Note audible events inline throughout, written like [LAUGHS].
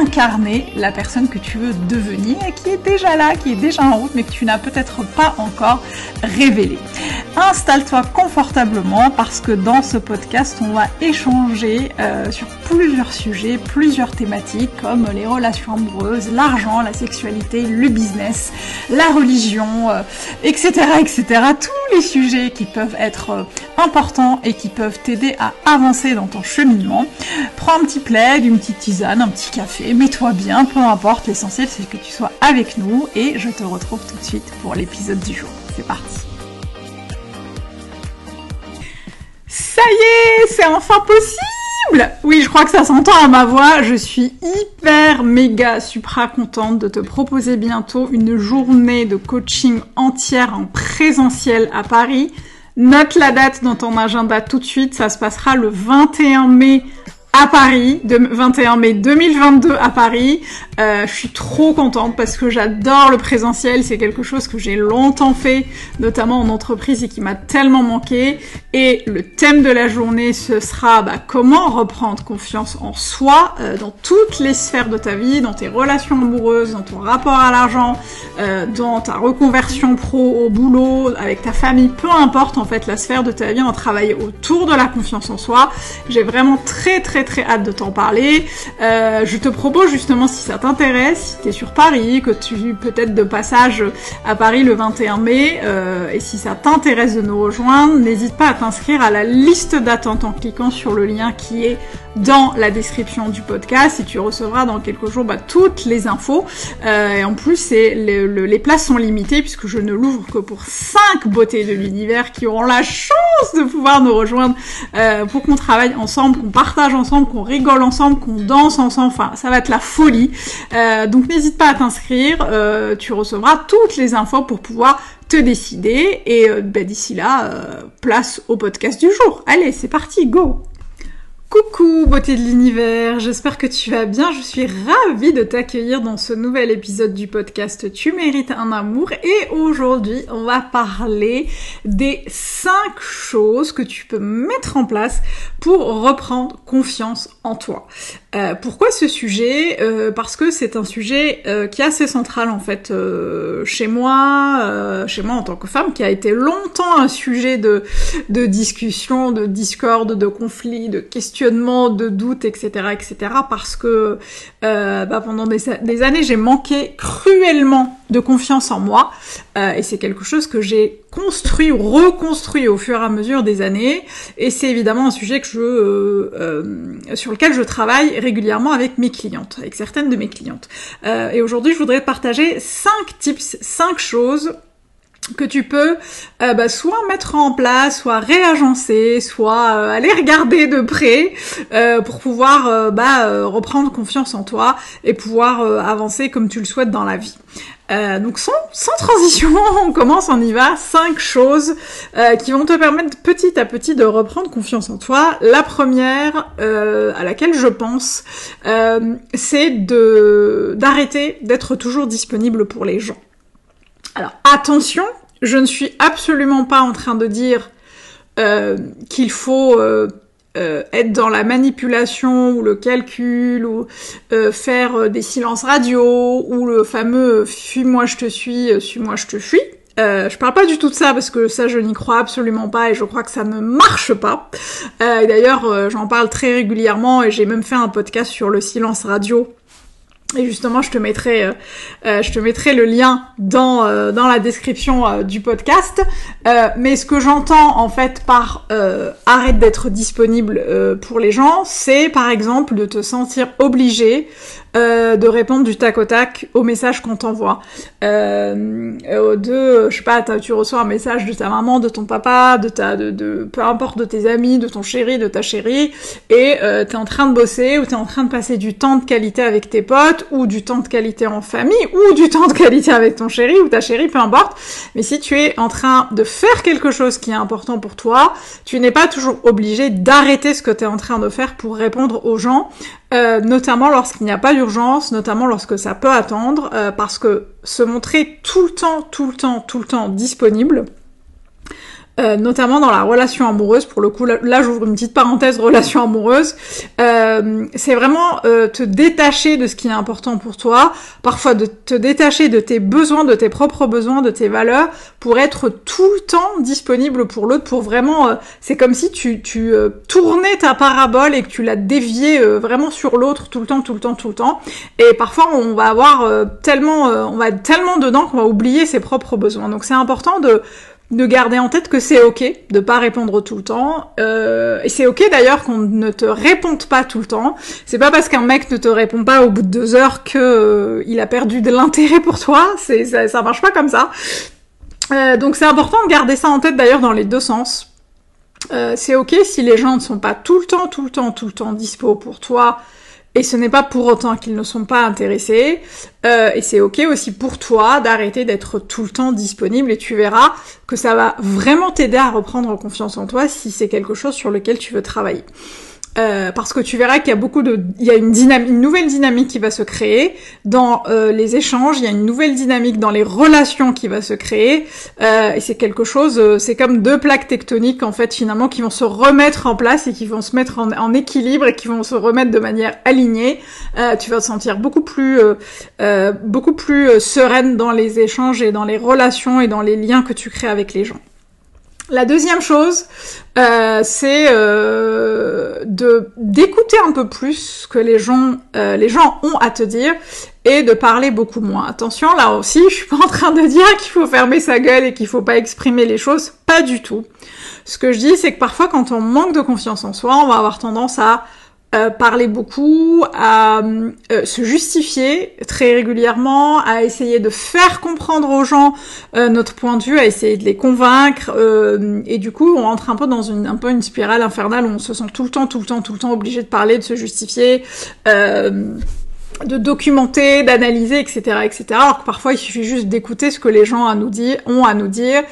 incarner la personne que tu veux devenir et qui est déjà là, qui est déjà en route, mais que tu n'as peut-être pas encore révélé. Installe-toi confortablement parce que dans ce podcast, on va échanger euh, sur plusieurs sujets, plusieurs thématiques comme les relations amoureuses, l'argent, la sexualité, le business, la religion, etc., euh, etc. Tous les sujets qui peuvent être euh, importants et qui peuvent t'aider à avancer dans ton cheminement. Prends un petit plaid, une petite tisane, un petit café mets-toi bien, peu importe, l'essentiel c'est que tu sois avec nous et je te retrouve tout de suite pour l'épisode du jour. C'est parti Ça y est, c'est enfin possible. Oui, je crois que ça s'entend à ma voix, je suis hyper méga supra contente de te proposer bientôt une journée de coaching entière en présentiel à Paris. Note la date dans ton agenda tout de suite, ça se passera le 21 mai à Paris, de 21 mai 2022 à Paris. Euh, je suis trop contente parce que j'adore le présentiel, c'est quelque chose que j'ai longtemps fait, notamment en entreprise et qui m'a tellement manqué. Et le thème de la journée, ce sera bah, comment reprendre confiance en soi euh, dans toutes les sphères de ta vie, dans tes relations amoureuses, dans ton rapport à l'argent, euh, dans ta reconversion pro au boulot, avec ta famille, peu importe en fait la sphère de ta vie, on va travailler autour de la confiance en soi. J'ai vraiment très très très hâte de t'en parler. Euh, je te propose justement si ça t'intéresse, si tu es sur Paris, que tu peut-être de passage à Paris le 21 mai, euh, et si ça t'intéresse de nous rejoindre, n'hésite pas à t'inscrire à la liste d'attente en cliquant sur le lien qui est dans la description du podcast et tu recevras dans quelques jours bah, toutes les infos. Euh, et en plus, c'est les places sont limitées puisque je ne l'ouvre que pour 5 beautés de l'univers qui auront la chance de pouvoir nous rejoindre pour qu'on travaille ensemble, qu'on partage ensemble, qu'on rigole ensemble, qu'on danse ensemble. Enfin, ça va être la folie. Euh, donc n'hésite pas à t'inscrire. Euh, tu recevras toutes les infos pour pouvoir te décider. Et euh, bah, d'ici là, place au podcast du jour. Allez, c'est parti, go Coucou beauté de l'univers, j'espère que tu vas bien, je suis ravie de t'accueillir dans ce nouvel épisode du podcast Tu mérites un amour et aujourd'hui on va parler des 5 choses que tu peux mettre en place pour reprendre confiance en toi. Euh, pourquoi ce sujet? Euh, Parce que c'est un sujet euh, qui est assez central en fait chez moi, chez moi en tant que femme, qui a été longtemps un sujet de, de discussion, de discorde, de conflit, de de doute, etc., etc. Parce que bah, pendant des, années j'ai manqué cruellement de confiance en moi et c'est quelque chose que j'ai construit reconstruit au fur et à mesure des années et c'est évidemment un sujet que je euh, euh, sur lequel je travaille régulièrement avec mes clientes, avec certaines de mes clientes. Euh, et aujourd'hui, je voudrais partager cinq tips, cinq choses que tu peux euh, bah, soit mettre en place, soit réagencer, soit euh, aller regarder de près euh, pour pouvoir bah, reprendre confiance en toi et pouvoir avancer comme tu le souhaites dans la vie. donc sans, sans, transition, [LAUGHS] on commence, on y va. Cinq choses qui vont te permettre petit à petit de reprendre confiance en toi. La première à laquelle je pense, c'est de d'arrêter d'être toujours disponible pour les gens. Alors attention, je ne suis absolument pas en train de dire euh, qu'il faut euh, euh, être dans la manipulation ou le calcul ou faire des silences radio ou le fameux fuis-moi je te suis, suis-moi je te fuis. je parle pas du tout de ça parce que ça je n'y crois absolument pas et je crois que ça ne marche pas. D'ailleurs j'en parle très régulièrement et j'ai même fait un podcast sur le silence radio et justement, je te mettrai, euh, euh, je te mettrai le lien dans euh, dans la description du podcast. mais ce que j'entends en fait par arrête d'être disponible pour les gens, c'est par exemple de te sentir obligé euh, de répondre du tac au tac aux messages qu'on t'envoie. Euh, euh de, je sais pas, tu reçois un message de ta maman, de ton papa, de ta, de, de peu importe, de tes amis, de ton chéri, de ta chérie, et euh, t'es en train de bosser ou t'es en train de passer du temps de qualité avec tes potes ou du temps de qualité en famille ou du temps de qualité avec ton chéri ou ta chérie, peu importe. Mais si tu es en train de faire quelque chose qui est important pour toi, tu n'es pas toujours obligé d'arrêter ce que tu es en train de faire pour répondre aux gens, euh, notamment lorsqu'il n'y a pas d'urgence, notamment lorsque ça peut attendre, euh, parce que se montrer tout le temps, tout le temps, tout le temps disponible, euh, notamment dans la relation amoureuse. Pour le coup, là, j'ouvre une petite parenthèse [LAUGHS] relation amoureuse. Euh, c'est vraiment euh, te détacher de ce qui est important pour toi, parfois de te détacher de tes besoins, de tes propres besoins, de tes valeurs, pour être tout le temps disponible pour l'autre, pour vraiment... c'est comme si tu, tu tournais ta parabole et que tu la déviais vraiment sur l'autre tout le temps, tout le temps, tout le temps. Et parfois, on va avoir tellement... on va être tellement dedans qu'on va oublier ses propres besoins. Donc c'est important de de garder en tête que c'est ok de pas répondre tout le temps. Euh, et c'est ok d'ailleurs qu'on ne te réponde pas tout le temps. C'est pas parce qu'un mec ne te répond pas au bout de deux heures que euh, il a perdu de l'intérêt pour toi. C'est ça, ça marche pas comme ça. Euh, donc c'est important de garder ça en tête d'ailleurs dans les deux sens. C'est ok si les gens ne sont pas tout le temps tout le temps tout le temps dispo pour toi et ce n'est pas pour autant qu'ils ne sont pas intéressés. Euh, et c'est ok aussi pour toi d'arrêter d'être tout le temps disponible et tu verras que ça va vraiment t'aider à reprendre confiance en toi si c'est quelque chose sur lequel tu veux travailler. Euh, parce que tu verras qu'il y a beaucoup de, il y a une une nouvelle dynamique qui va se créer dans euh, les échanges. Il y a une nouvelle dynamique dans les relations qui va se créer. Euh, et c'est quelque chose, euh, c'est comme deux plaques tectoniques en fait finalement qui vont se remettre en place et qui vont se mettre en, en équilibre et qui vont se remettre de manière alignée. Euh, tu vas te sentir beaucoup plus, beaucoup plus sereine dans les échanges et dans les relations et dans les liens que tu crées avec les gens. La deuxième chose, euh, c'est euh, de d'écouter un peu plus ce que les gens euh, les gens ont à te dire et de parler beaucoup moins. Attention, là aussi, je suis pas en train de dire qu'il faut fermer sa gueule et qu'il faut pas exprimer les choses, pas du tout. Ce que je dis, c'est que parfois, quand on manque de confiance en soi, on va avoir tendance à euh, parler beaucoup, à euh, se justifier très régulièrement, à essayer de faire comprendre aux gens euh, notre point de vue, à essayer de les convaincre, et du coup on rentre un peu dans une un peu une spirale infernale où on se sent tout le temps, tout le temps, tout le temps obligé de parler, de se justifier de documenter, d'analyser, etc., etc. Alors que parfois il suffit juste d'écouter ce que les gens à nous ont à nous dire,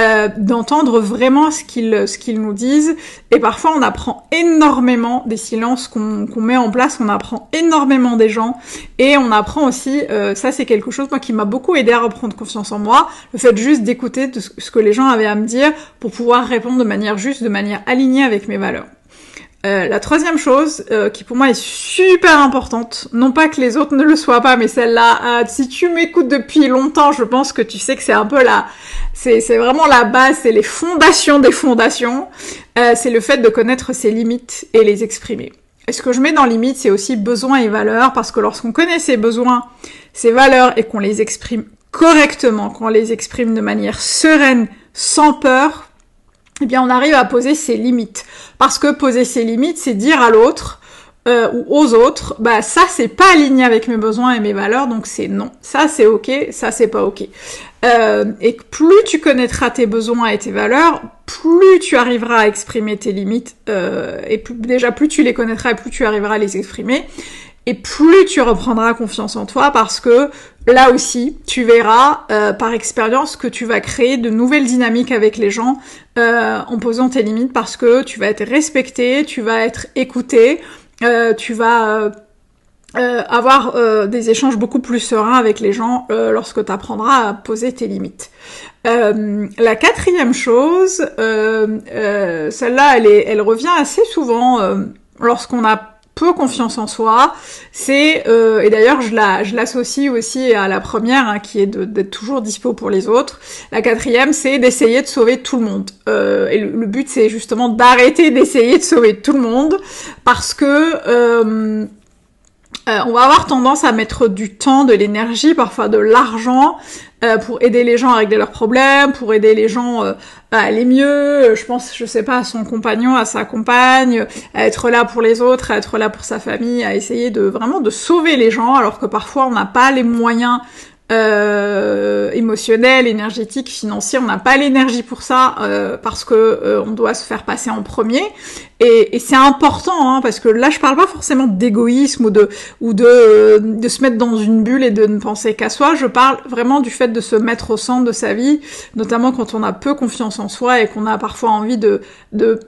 euh, d'entendre vraiment ce qu'ils ce qu'ils nous disent. Et parfois on apprend énormément des silences qu'on met en place, on apprend énormément des gens et on apprend aussi, euh, ça c'est quelque chose moi qui m'a beaucoup aidé à reprendre confiance en moi, le fait juste d'écouter ce que les gens avaient à me dire pour pouvoir répondre de manière juste, de manière alignée avec mes valeurs. Euh, la troisième chose, euh, qui pour moi est super importante, non pas que les autres ne le soient pas, mais celle-là, euh, si tu m'écoutes depuis longtemps, je pense que tu sais que c'est un peu la, c'est, vraiment la base, c'est les fondations des fondations, c'est le fait de connaître ses limites et les exprimer. Et ce que je mets dans limite, c'est aussi besoins et valeurs, parce que lorsqu'on connaît ses besoins, ses valeurs et qu'on les exprime correctement, qu'on les exprime de manière sereine, sans peur, eh bien on arrive à poser ses limites. Parce que poser ses limites, c'est dire à l'autre euh, ou aux autres, bah ça c'est pas aligné avec mes besoins et mes valeurs, donc c'est non. Ça c'est ok, ça c'est pas ok. Euh, et plus tu connaîtras tes besoins et tes valeurs, plus tu arriveras à exprimer tes limites, euh, et plus, déjà plus tu les connaîtras et plus tu arriveras à les exprimer et plus tu reprendras confiance en toi parce que là aussi, tu verras euh, par expérience que tu vas créer de nouvelles dynamiques avec les gens euh, en posant tes limites parce que tu vas être respecté, tu vas être écouté, euh, tu vas avoir des échanges beaucoup plus sereins avec les gens lorsque tu apprendras à poser tes limites. la quatrième chose, celle-là, elle, elle revient assez souvent lorsqu'on a confiance en soi. C'est euh, et d'ailleurs je la je l'associe aussi à la première hein, qui est d'être toujours dispo pour les autres. La quatrième c'est d'essayer de sauver tout le monde. Euh, et le, but c'est justement d'arrêter d'essayer de sauver tout le monde parce que euh, on va avoir tendance à mettre du temps, de l'énergie, parfois de l'argent euh, pour aider les gens à régler leurs problèmes, pour aider les gens euh, à aller mieux. Je pense, je sais pas, à son compagnon, à sa compagne, à être là pour les autres, à être là pour sa famille, à essayer de vraiment de sauver les gens, alors que parfois on n'a pas les moyens euh, émotionnel, énergétique, financier. On n'a pas l'énergie pour ça euh, parce que euh, on doit se faire passer en premier. Et, et c'est important hein, parce que là, je parle pas forcément d'égoïsme ou de ou de de se mettre dans une bulle et de ne penser qu'à soi. Je parle vraiment du fait de se mettre au centre de sa vie, notamment quand on a peu confiance en soi et qu'on a parfois envie de de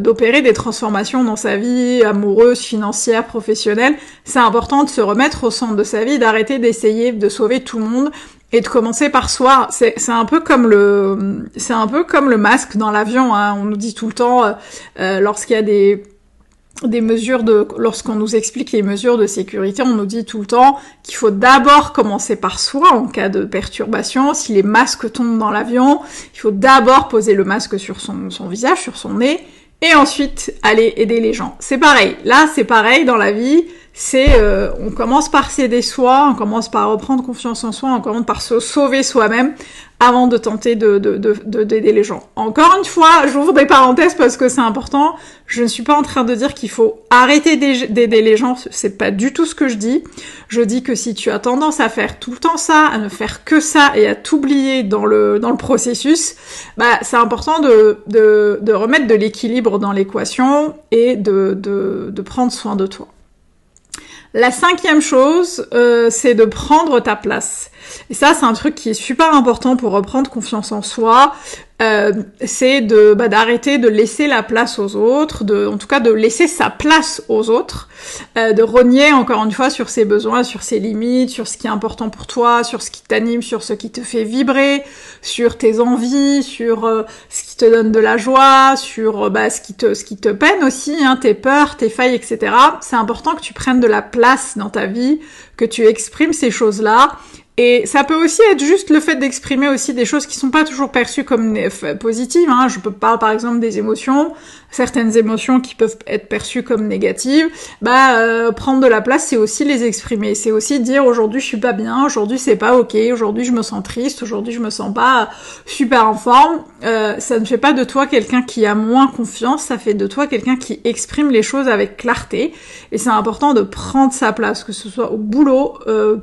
d'opérer des transformations dans sa vie amoureuse, financière, professionnelle. C'est important de se remettre au centre de sa vie, d'arrêter d'essayer de sauver tout le et de commencer par soi. C'est un peu comme le c'est un peu comme le masque dans l'avion. Hein. On nous dit tout le temps euh, euh, lorsqu'il y a des des mesures de lorsqu'on nous explique les mesures de sécurité, on nous dit tout le temps qu'il faut d'abord commencer par soi en cas de perturbation. Si les masques tombent dans l'avion, il faut d'abord poser le masque sur son, son visage, sur son nez, et ensuite aller aider les gens. C'est pareil. Là, c'est pareil dans la vie c'est euh, on commence par s'aider soi, on commence par reprendre confiance en soi, on commence par se sauver soi-même avant de tenter de d'aider de, les gens. Encore une fois, j'ouvre des parenthèses parce que c'est important. Je ne suis pas en train de dire qu'il faut arrêter d'aider les gens, c'est pas du tout ce que je dis. Je dis que si tu as tendance à faire tout le temps ça, à ne faire que ça et à t'oublier dans le dans le processus, bah c'est important de, de, de remettre de l'équilibre dans l'équation et de, de, de prendre soin de toi. La cinquième chose, euh, c'est de prendre ta place. Et ça, c'est un truc qui est super important pour reprendre confiance en soi. Euh, c'est de bah, d'arrêter de laisser la place aux autres, de en tout cas de laisser sa place aux autres, euh, de renier encore une fois sur ses besoins, sur ses limites, sur ce qui est important pour toi, sur ce qui t'anime, sur ce qui te fait vibrer, sur tes envies, sur euh, ce qui te donne de la joie, sur bah, ce qui te ce qui te peine aussi, hein, tes peurs, tes failles, etc. C'est important que tu prennes de la place dans ta vie, que tu exprimes ces choses là et ça peut aussi être juste le fait d'exprimer aussi des choses qui sont pas toujours perçues comme positives. Hein. Je peux parler par exemple des émotions, certaines émotions qui peuvent être perçues comme négatives. Bah euh, prendre de la place, c'est aussi les exprimer. C'est aussi dire aujourd'hui je suis pas bien, aujourd'hui c'est pas ok, aujourd'hui je me sens triste, aujourd'hui je me sens pas super en forme. Euh, ça ne fait pas de toi quelqu'un qui a moins confiance, ça fait de toi quelqu'un qui exprime les choses avec clarté. Et c'est important de prendre sa place, que ce soit au boulot. Euh,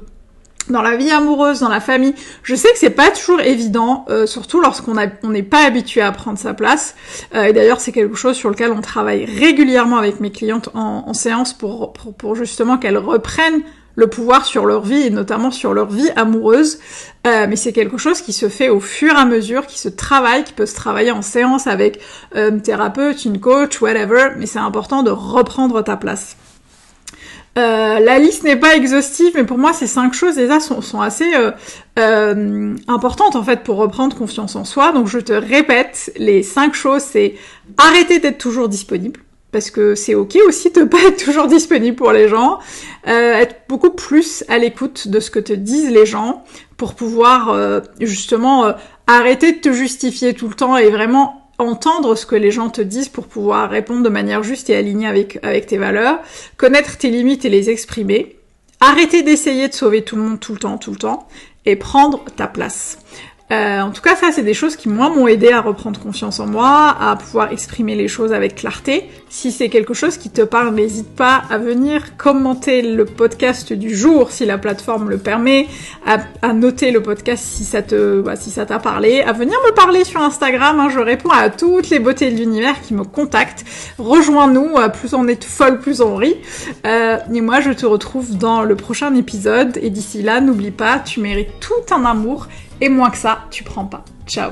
dans la vie amoureuse, dans la famille. Je sais que c'est pas toujours évident, euh, surtout lorsqu'on n'est pas habitué à prendre sa place. Euh, et d'ailleurs, c'est quelque chose sur lequel on travaille régulièrement avec mes clientes en, séance pour, pour, justement qu'elles reprennent le pouvoir sur leur vie et notamment sur leur vie amoureuse. Euh, mais c'est quelque chose qui se fait au fur et à mesure, qui se travaille, qui peut se travailler en séance avec une thérapeute, une coach, whatever. Mais c'est important de reprendre ta place. Euh, la liste n'est pas exhaustive, mais pour moi, ces cinq choses déjà sont, sont assez euh, euh, importantes en fait pour reprendre confiance en soi. Donc, je te répète, les cinq choses, c'est arrêter d'être toujours disponible, parce que c'est ok aussi de [LAUGHS] pas être toujours disponible pour les gens, être beaucoup plus à l'écoute de ce que te disent les gens pour pouvoir justement arrêter de te justifier tout le temps et vraiment entendre ce que les gens te disent pour pouvoir répondre de manière juste et alignée avec, tes valeurs, connaître tes limites et les exprimer, arrêter d'essayer de sauver tout le monde tout le temps, tout le temps, et prendre ta place. Euh, en tout cas, ça, c'est des choses qui, moi, m'ont aidé à reprendre confiance en moi, à pouvoir exprimer les choses avec clarté. Si c'est quelque chose qui te parle, n'hésite pas à venir commenter le podcast du jour, si la plateforme le permet, à, noter le podcast si ça te, bah, si ça t'a parlé, à venir me parler sur Instagram. Hein, je réponds à toutes les beautés de l'univers qui me contactent. Rejoins-nous, euh, plus on est folle, plus on rit. Euh, et moi, je te retrouve dans le prochain épisode. Et d'ici là, n'oublie pas, tu mérites tout un amour et moins que ça, tu prends pas. Ciao